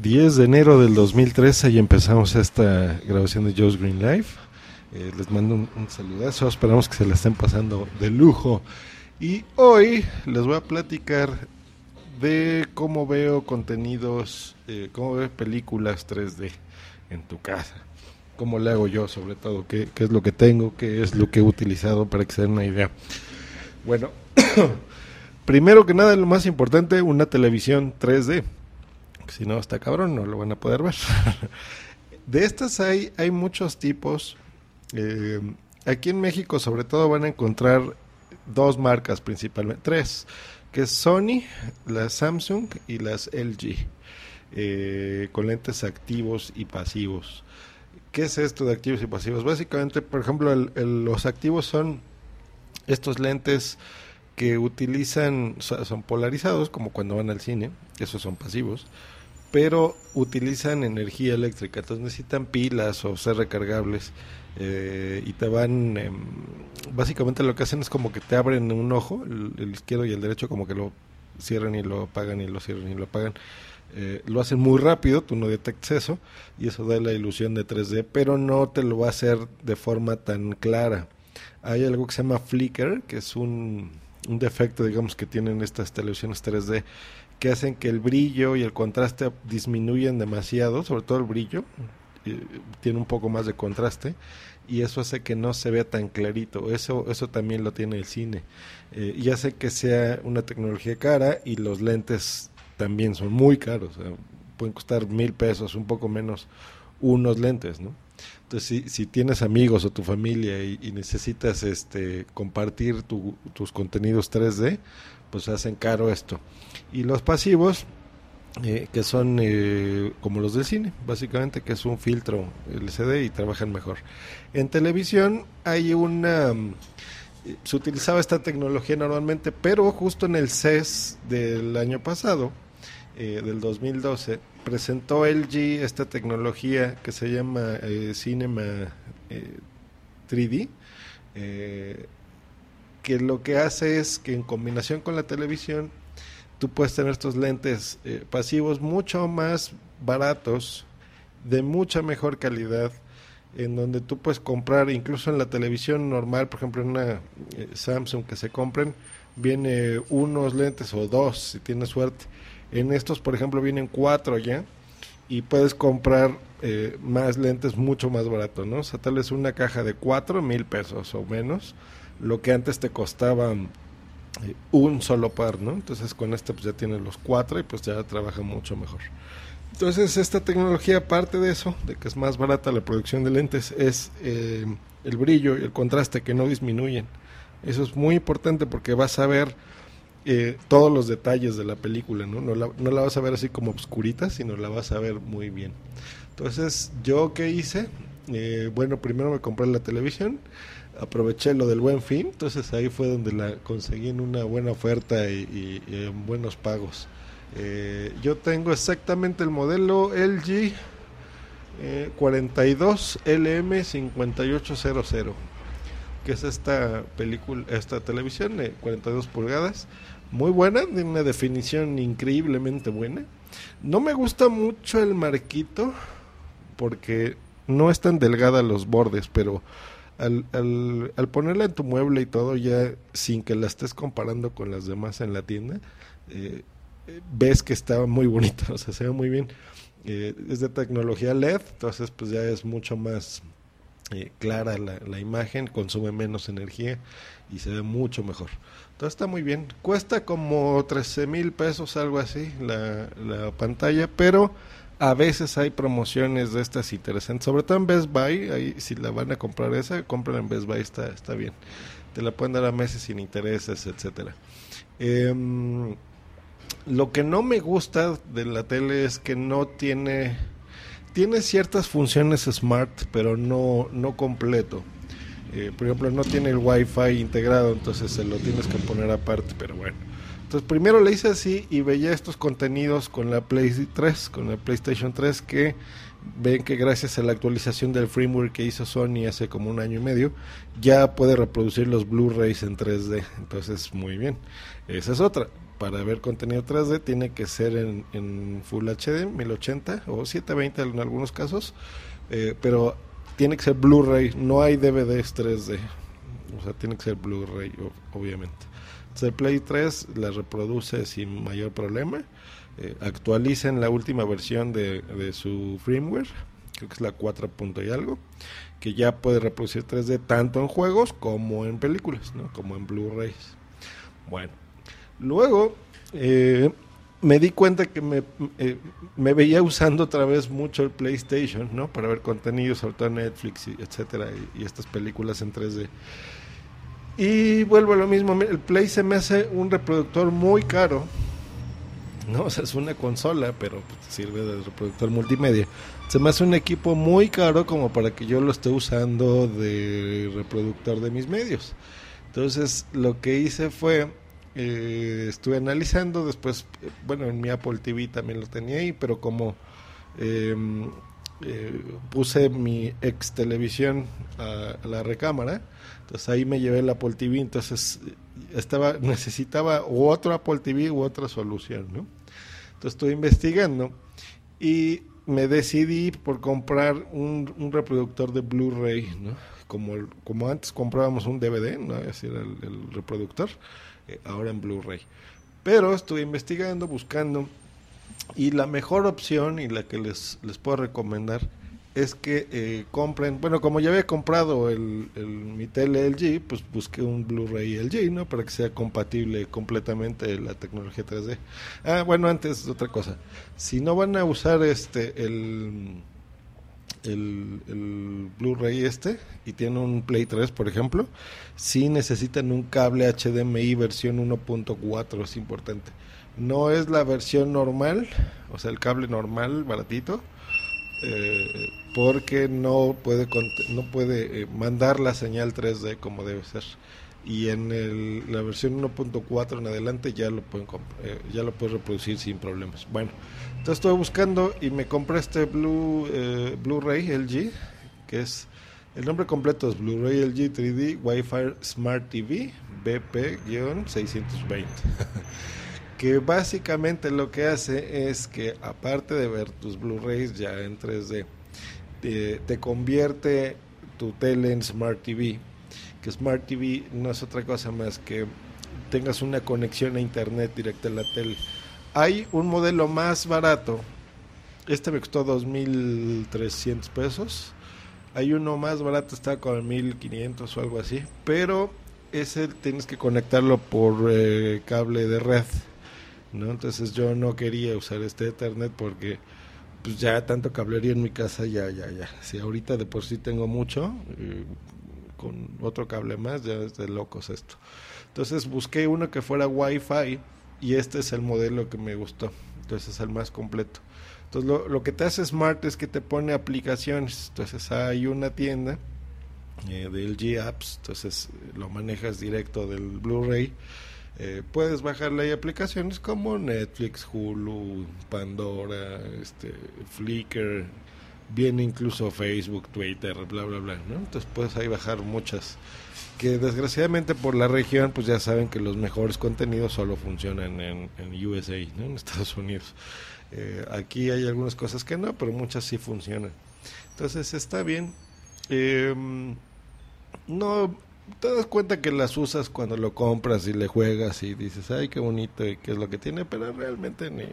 10 de enero del 2013 y empezamos esta grabación de Joe's Green Life. Eh, les mando un, un, saludazo, esperamos que se la estén pasando de lujo. Y hoy les voy a platicar de cómo veo contenidos, eh, cómo veo películas 3D en tu casa. Cómo le hago yo, sobre todo, qué, qué es lo que tengo, qué es lo que he utilizado para que se den una idea. Bueno, primero que nada, lo más importante, una televisión 3D si no está cabrón, no lo van a poder ver. de estas hay, hay muchos tipos. Eh, aquí en México sobre todo van a encontrar dos marcas principalmente, tres, que es Sony, la Samsung y las LG, eh, con lentes activos y pasivos. ¿Qué es esto de activos y pasivos? Básicamente, por ejemplo, los activos son estos lentes que utilizan, son polarizados, como cuando van al cine, esos son pasivos, pero utilizan energía eléctrica, entonces necesitan pilas o ser recargables eh, y te van, eh, básicamente lo que hacen es como que te abren un ojo, el, el, izquierdo y el derecho como que lo cierran y lo apagan y lo cierran y lo apagan. Eh, lo hacen muy rápido, tú no detectas eso y eso da la ilusión de 3D, pero no te lo va a hacer de forma tan clara. Hay algo que se llama flicker, que es un, un defecto, digamos, que tienen estas televisiones 3D que hacen que el brillo y el contraste disminuyen demasiado, sobre todo el brillo, eh, tiene un poco más de contraste y eso hace que no se vea tan clarito. Eso, eso también lo tiene el cine eh, y hace que sea una tecnología cara y los lentes también son muy caros, pueden costar mil pesos, un poco menos unos lentes, ¿no? Entonces, si, si tienes amigos o tu familia y, necesitas este compartir tu, tus contenidos 3D, pues hacen caro esto. Y los pasivos, eh, que son eh, como los del cine, básicamente, que es un filtro LCD y trabajan mejor. En televisión hay una... Se utilizaba esta tecnología normalmente, pero justo en el CES del año pasado, eh, del 2012, presentó LG esta tecnología que se llama eh, Cinema 3D que lo que hace es que en combinación con la televisión tú puedes tener estos lentes eh, pasivos mucho más baratos, de mucha mejor calidad, en donde tú puedes comprar, incluso en la televisión normal, por ejemplo en una eh, Samsung que se compren, viene unos lentes o dos, si tienes suerte. En estos, por ejemplo, vienen cuatro ya y puedes comprar eh, más lentes mucho más barato, ¿no? O sea, tal vez una caja de cuatro mil pesos o menos lo que antes te costaba eh, un solo par, ¿no? Entonces con este pues ya tienes los cuatro y pues ya trabaja mucho mejor. Entonces esta tecnología, aparte de eso, de que es más barata la producción de lentes, es eh, el brillo y el contraste que no disminuyen. Eso es muy importante porque vas a ver eh, todos los detalles de la película, ¿no? No la, no la vas a ver así como oscurita, sino la vas a ver muy bien. Entonces, ¿yo qué hice? Eh, bueno, primero me compré la televisión aproveché lo del buen fin, entonces ahí fue donde la conseguí en una buena oferta y, y, y en buenos pagos. Eh, yo tengo exactamente el modelo LG eh, 42 LM 5800, que es esta película, esta televisión de 42 pulgadas, muy buena, de una definición increíblemente buena. No me gusta mucho el marquito porque no es tan delgada los bordes, pero al, al, ponerla en tu mueble y todo, ya sin que la estés comparando con las demás en la tienda, eh, ves que está muy bonita, o sea, se ve muy bien. Eh, es de tecnología LED, entonces pues ya es mucho más eh, clara la, la, imagen, consume menos energía y se ve mucho mejor. Entonces está muy bien. Cuesta como 13 mil pesos, algo así, la, la pantalla, pero a veces hay promociones de estas interesantes, sobre todo en Best Buy, si la van a comprar esa, compren en Best Buy, está, está bien. Te la pueden dar a meses sin intereses, etcétera. Eh, lo que no me gusta de la tele es que no tiene tiene ciertas funciones smart, pero no no completo. Eh, por ejemplo, no tiene el Wi-Fi integrado, entonces se lo tienes que poner aparte, pero bueno. Entonces primero le hice así y veía estos contenidos con la Play 3, con la PlayStation 3 que ven que gracias a la actualización del firmware que hizo Sony hace como un año y medio, ya puede reproducir los Blu-rays en 3D. Entonces, muy bien. Esa es otra. Para ver contenido 3D tiene que ser en, en Full HD, 1080 o 720 en algunos casos, eh, pero tiene que ser Blu-ray, no hay DVDs 3D. O sea, tiene que ser Blu-ray, obviamente. Entonces, el Play 3 la reproduce sin mayor problema eh, actualicen la última versión de, de, su firmware, creo que es la 4. y algo, que ya puede reproducir 3D tanto en juegos como en películas, ¿no? como en Blu-rays. Bueno, luego eh, me di cuenta que me, eh, me, veía usando otra vez mucho el PlayStation, ¿no? Para ver contenido, sobre todo Netflix, y etcétera, y estas películas en 3D. Y vuelvo a lo mismo, el Play se me hace un reproductor muy caro, ¿no? O sea, es una consola, pero pues, sirve de reproductor multimedia. Se me hace un equipo muy caro como para que yo lo esté usando de reproductor de mis medios. Entonces, lo que hice fue, eh, estuve analizando, después, bueno, en mi Apple TV también lo tenía ahí, pero como eh, eh, puse mi ex televisión a, a la recámara, entonces ahí me llevé el Apple TV, entonces estaba necesitaba otro Apple TV u otra solución, ¿no? Entonces estuve investigando y me decidí por comprar un, un reproductor de Blu-ray, ¿no? Como, como antes comprábamos un DVD, ¿no? Así era el, el reproductor, eh, ahora en Blu-ray. Pero estuve investigando, buscando, y la mejor opción y la que les, les puedo recomendar es que eh, compren, bueno, como ya había comprado el, el, mi tele LG, pues busqué un Blu-ray LG, ¿no? Para que sea compatible completamente la tecnología 3D. Ah, bueno, antes otra cosa. Si no van a usar este el el, el Blu-ray este y tienen un Play 3, por ejemplo, si necesitan un cable HDMI versión 1.4, es importante. No es la versión normal, o sea, el cable normal, baratito, eh, porque no puede no puede eh, mandar la señal 3D como debe ser. Y en la versión 1.4 en adelante ya lo pueden eh, ya lo puedes reproducir sin problemas. Bueno entonces estoy buscando y me compré este Blu-ray LG que es el nombre completo es Blu-ray LG 3D Wi-Fi Smart TV BP-620 que básicamente lo que hace es que aparte de ver tus Blu-rays ya en 3D, te, te, convierte tu tele en Smart TV, que Smart TV no es otra cosa más que tengas una conexión a internet directa en la tele. Hay un modelo más barato, este me costó 2.300 pesos, hay uno más barato, está con 1.500 o algo así, pero ese tienes que conectarlo por eh, cable de red. ¿No? Entonces yo no quería usar este Ethernet porque pues ya tanto cablería en mi casa, ya, ya, ya. Si ahorita de por sí tengo mucho, eh, con otro cable más, ya es de locos esto. Entonces busqué uno que fuera Wi-Fi y este es el modelo que me gustó. Entonces es el más completo. Entonces lo, que te hace smart es que te pone aplicaciones. Entonces hay una tienda eh, del G Apps, entonces lo manejas directo del Blu-ray eh, puedes bajarle ahí aplicaciones como Netflix, Hulu, Pandora, este, Flickr, viene incluso Facebook, Twitter, bla, bla, bla, ¿no? Entonces puedes ahí bajar muchas que desgraciadamente por la región pues ya saben que los mejores contenidos solo funcionan en, en USA, ¿no? en Estados Unidos. Eh, aquí hay algunas cosas que no, pero muchas sí funcionan. Entonces está bien. Eh, no te das cuenta que las usas cuando lo compras y le juegas y dices, ay, qué bonito y qué es lo que tiene, pero realmente ni,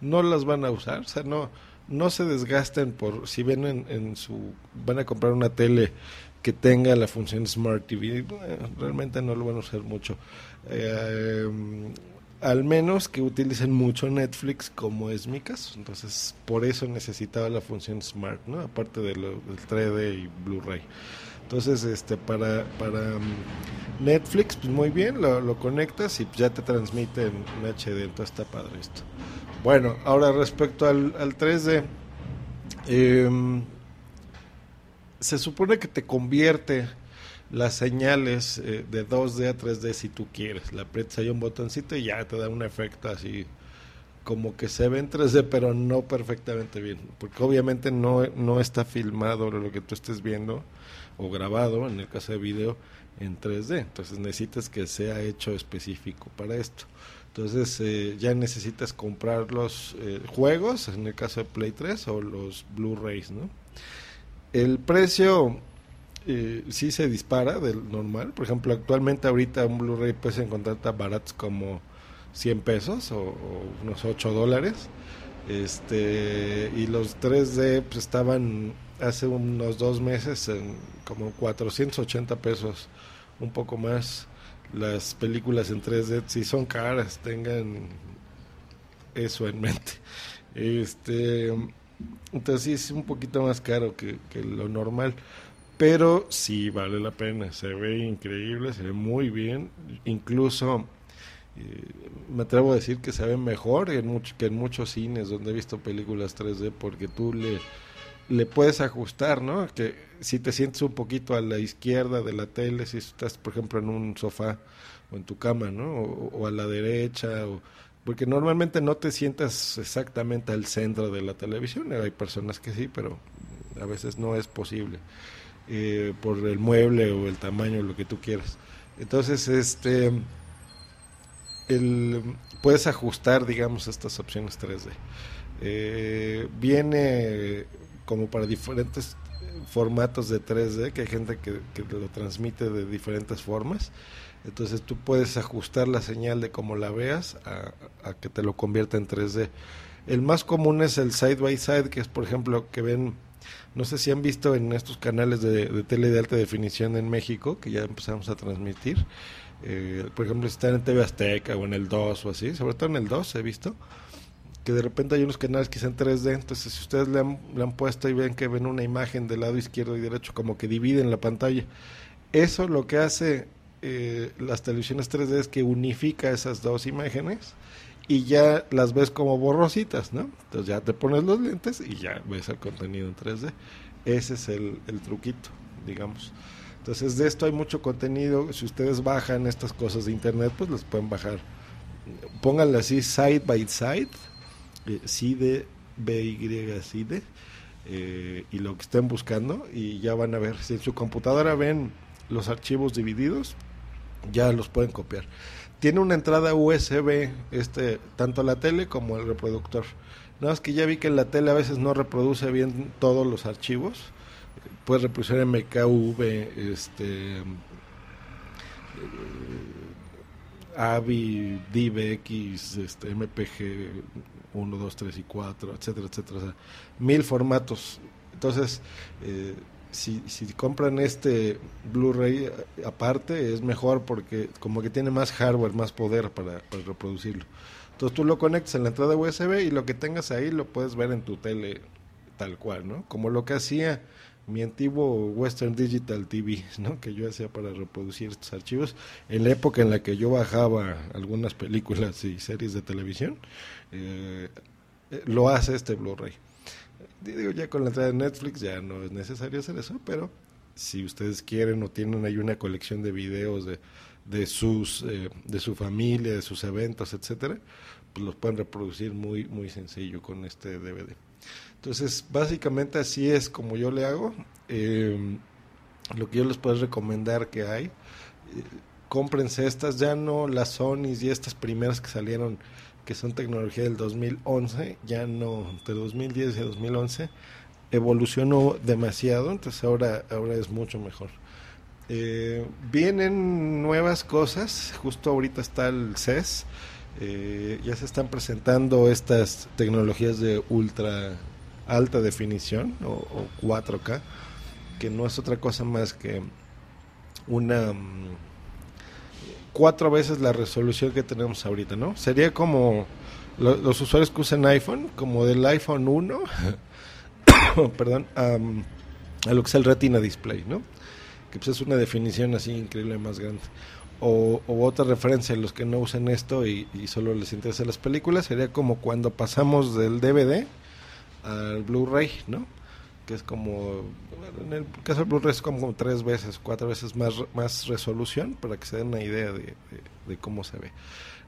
no las van a usar, o sea, no, no se desgasten por, si ven en, en su, van a comprar una tele que tenga la función Smart TV, bueno, realmente no lo van a usar mucho. Eh, al menos que utilicen mucho Netflix, como es mi caso. Entonces, por eso necesitaba la función Smart, ¿no? Aparte de del 3D y Blu-ray. Entonces, este, para, para um, Netflix, pues muy bien, lo, conectas y pues ya te transmite en, HD, entonces está padre esto. Bueno, ahora respecto al, al 3D, em, se supone que te convierte las señales eh, de 2D a 3D si tú quieres. Le aprietas ahí un botoncito y ya te da un efecto así como que se ve en 3D, pero no perfectamente bien. Porque obviamente no, no está filmado lo que tú estés viendo o grabado, en el caso de video, en 3D. Entonces necesitas que sea hecho específico para esto. Entonces eh, ya necesitas comprar los eh, juegos, en el caso de Play 3, o los Blu-rays, ¿no? El precio eh, sí se dispara del normal. Por ejemplo, actualmente ahorita un Blu-ray puedes encontrar tan baratos como 100 pesos o, unos 8 dólares. Este, y los 3D pues, estaban hace unos dos meses en como 480 pesos, un poco más. Las películas en 3D si son caras, tengan eso en mente. Este, entonces sí es un poquito más caro que, que lo normal pero sí vale la pena, se ve increíble, se ve muy bien, incluso me atrevo a decir que se ve mejor en mucho, que en muchos cines donde he visto películas 3D porque tú le, le puedes ajustar, ¿no? Que si te sientes un poquito a la izquierda de la tele, si estás, por ejemplo, en un sofá o en tu cama, ¿no? O, o a la derecha, o, porque normalmente no te sientas exactamente al centro de la televisión, hay personas que sí, pero a veces no es posible eh, por el mueble o el tamaño, lo que tú quieras. Entonces, este, puedes ajustar, digamos, estas opciones 3D. Eh, viene como para diferentes formatos de 3D, que hay gente que, lo transmite de diferentes formas. Entonces tú puedes ajustar la señal de cómo la veas a, que te lo convierta en 3D. El más común es el side by side, que es por ejemplo que ven no sé si han visto en estos canales de tele de alta definición en México, que ya empezamos a transmitir. Eh, por ejemplo, si están en TV Azteca o en el 2 o así, sobre todo en el 2 he visto, que de repente hay unos canales que en 3D, entonces si ustedes le han, le han puesto y ven que ven una imagen del lado izquierdo y derecho, como que dividen la pantalla. Eso lo que hace eh, las televisiones 3D es que unifica esas dos imágenes y ya las ves como borrositas, ¿no? Entonces ya te pones los lentes y ya ves el contenido en 3D. Ese es el, el truquito, digamos. Entonces de esto hay mucho contenido. Si ustedes bajan estas cosas de internet, pues las pueden bajar. Pónganle así side by side, eh, CIDE, BY, CIDE, eh, y lo que estén buscando, y ya van a ver. Si en su computadora ven los archivos divididos, ya los pueden copiar tiene una entrada USB, este, tanto la tele como el reproductor. Nada más que ya vi que la tele a veces no reproduce bien todos los archivos. Puede reproducir MKV, este, AVI, DivX, este, MPG 1, 2, 3 y 4, etcétera, etcétera. O sea, mil formatos. Entonces, eh, si, si compran este Blu-ray aparte es mejor porque como que tiene más hardware, más poder para, para, reproducirlo. Entonces tú lo conectas en la entrada USB y lo que tengas ahí lo puedes ver en tu tele tal cual, ¿no? Como lo que hacía mi antiguo Western Digital TV, ¿no? Que yo hacía para reproducir estos archivos en la época en la que yo bajaba algunas películas y series de televisión, eh, lo hace este Blu-ray digo, ya con la entrada de Netflix ya no es necesario hacer eso, pero si ustedes quieren o tienen ahí una colección de videos de, de sus eh, de su familia, de sus eventos, etcétera, pues los pueden reproducir muy muy sencillo con este DVD. Entonces, básicamente así es como yo le hago. Eh, lo que yo les puedo recomendar que hay, eh, cómprense estas, ya no las Sonys y estas primeras que salieron que son tecnología del 2011, ya no, de 2010 y 2011, evolucionó demasiado, entonces ahora, ahora es mucho mejor. Eh, vienen nuevas cosas, justo ahorita está el CES, eh, ya se están presentando estas tecnologías de ultra alta definición o, o 4K, que no es otra cosa más que una cuatro veces la resolución que tenemos ahorita, ¿no? Sería como lo, los usuarios que usan iPhone, como del iPhone 1, perdón, um, a lo que es el Retina Display, ¿no? que pues es una definición así increíble más grande. O, otra referencia a los que no usen esto y, y solo les interesa las películas sería como cuando pasamos del DVD al Blu-ray, ¿no? Que es como, en el caso del Blu-ray es como tres veces, cuatro veces más, más resolución para que se den una idea de, de- cómo se ve.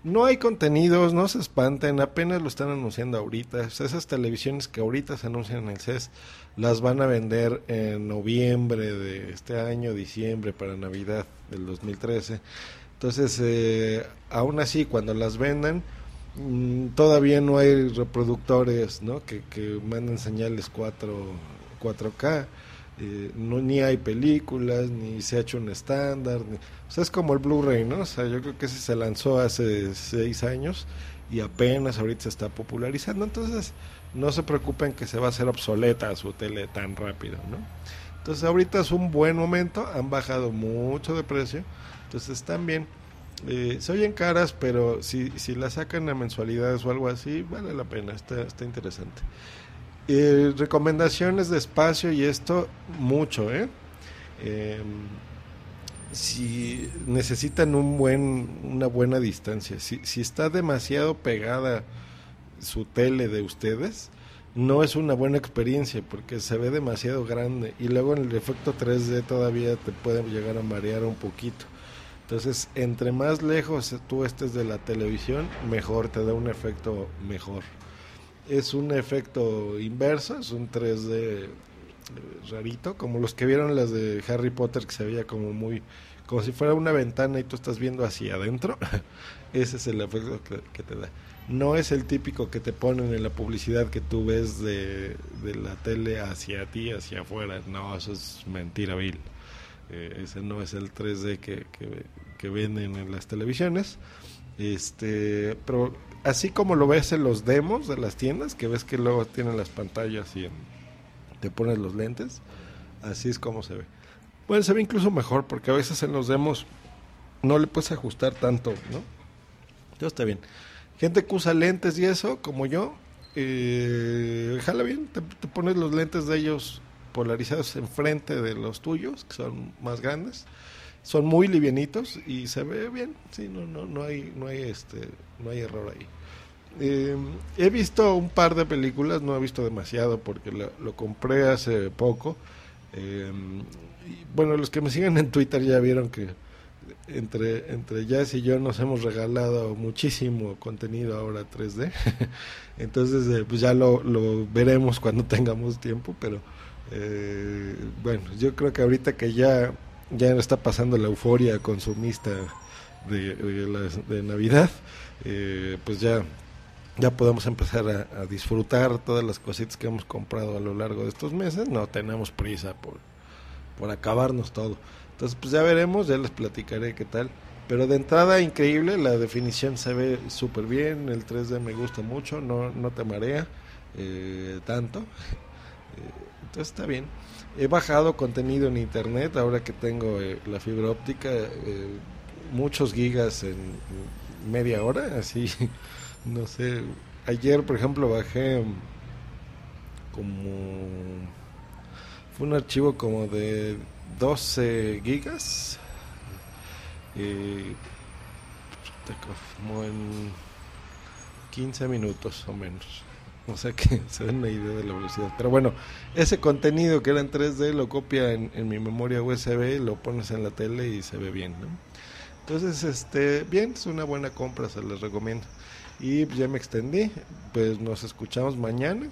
No hay contenidos, no se espanten, apenas lo están anunciando ahorita. Esas televisiones que ahorita se anuncian en el CES las van a vender en noviembre de este año, diciembre, para Navidad del 2013. Entonces, eh, aún así, cuando las vendan, mm, todavía no hay reproductores ¿no? que, que manden señales 4, 4K. eh, no, ni hay películas, ni se ha hecho un estándar. Es como el Blu-ray, ¿no? O sea, yo creo que ese se lanzó hace seis años y apenas ahorita se está popularizando. Entonces, no se preocupen que se va a hacer obsoleta su tele tan rápido, ¿no? Entonces, ahorita es un buen momento, han bajado mucho de precio, entonces bien. Eh, se oyen caras, pero si, si la sacan a mensualidades o algo así, vale la pena, está, está interesante. Eh, recomendaciones de espacio y esto, mucho, ¿eh? Eh, si necesitan un buen, una buena distancia, si, si está demasiado pegada su tele de ustedes, no es una buena experiencia porque se ve demasiado grande y luego en el efecto 3D todavía te puede llegar a marear un poquito. Entonces, entre más lejos tú estés de la televisión, mejor, te da un efecto mejor. Es un efecto inverso, es un 3D eh, rarito, como los que vieron las de Harry Potter que se veía como muy, como si fuera una ventana y tú estás viendo hacia adentro. Ese es el efecto que, que te da. No es el típico que te ponen en la publicidad que tú ves de, de la tele hacia ti, hacia afuera. No, eso es mentira vil. Eh, ese no es el 3D que, que, que venden en las televisiones. Este, pero así como lo ves en los demos de las tiendas, que ves que luego tienen las pantallas y te pones los lentes, así es como se ve. Bueno, se ve incluso mejor porque a veces en los demos no le puedes ajustar tanto, ¿no? Entonces está bien. Gente que usa lentes y eso, como yo, eh, jala bien, te, te pones los lentes de ellos polarizados enfrente de los tuyos, que son más grandes. Son muy livianitos y se ve bien, sí, no, no, no hay, no hay este, no hay error ahí. Eh, he visto un par de películas, no he visto demasiado porque lo, compré hace poco. Eh, bueno, los que me siguen en Twitter ya vieron que entre, entre Jazz y yo nos hemos regalado muchísimo contenido ahora 3D. Entonces, eh, pues ya lo, lo veremos cuando tengamos tiempo, pero eh, bueno, yo creo que ahorita que ya, ya está pasando la euforia consumista de, de, la- de Navidad, eh, pues ya, ya podemos empezar a, disfrutar todas las cositas que hemos comprado a lo largo de estos meses. No tenemos prisa por, por acabarnos todo. Entonces, pues ya veremos, ya les platicaré qué tal. Pero de entrada, increíble, la definición se ve súper bien, el 3D me gusta mucho, no, no te marea eh, tanto. Eh, entonces está bien. He bajado contenido en internet ahora que tengo eh, la fibra óptica, muchos gigas en media hora, así, no sé. Ayer, por ejemplo, bajé como fue un archivo como de 12 gigas eh, como en 15 minutos o menos o sea que se den una idea de la velocidad pero bueno ese contenido que era en 3D lo copia en, en mi memoria USB lo pones en la tele y se ve bien ¿no? entonces este bien es una buena compra se les recomiendo y pues, ya me extendí. Pues nos escuchamos mañana.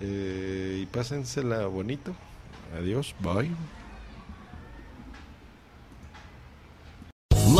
Eh, y pásensela bonito. Adiós, bye.